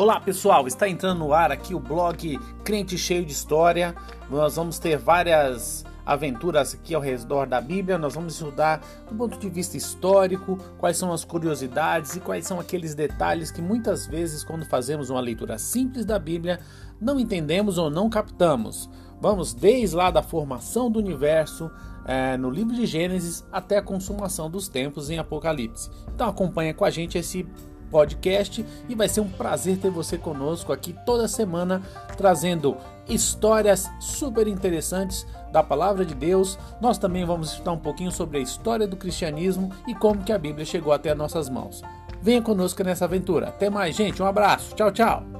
Olá pessoal, está entrando no ar aqui o blog Crente Cheio de História. Nós vamos ter várias aventuras aqui ao redor da Bíblia. Nós vamos estudar do ponto de vista histórico quais são as curiosidades e quais são aqueles detalhes que muitas vezes, quando fazemos uma leitura simples da Bíblia, não entendemos ou não captamos. Vamos desde lá da formação do universo é, no livro de Gênesis até a consumação dos tempos em Apocalipse. Então acompanha com a gente esse podcast e vai ser um prazer ter você conosco aqui toda semana trazendo histórias super interessantes da palavra de Deus. Nós também vamos estudar um pouquinho sobre a história do cristianismo e como que a Bíblia chegou até as nossas mãos. Venha conosco nessa aventura. Até mais, gente. Um abraço. Tchau, tchau.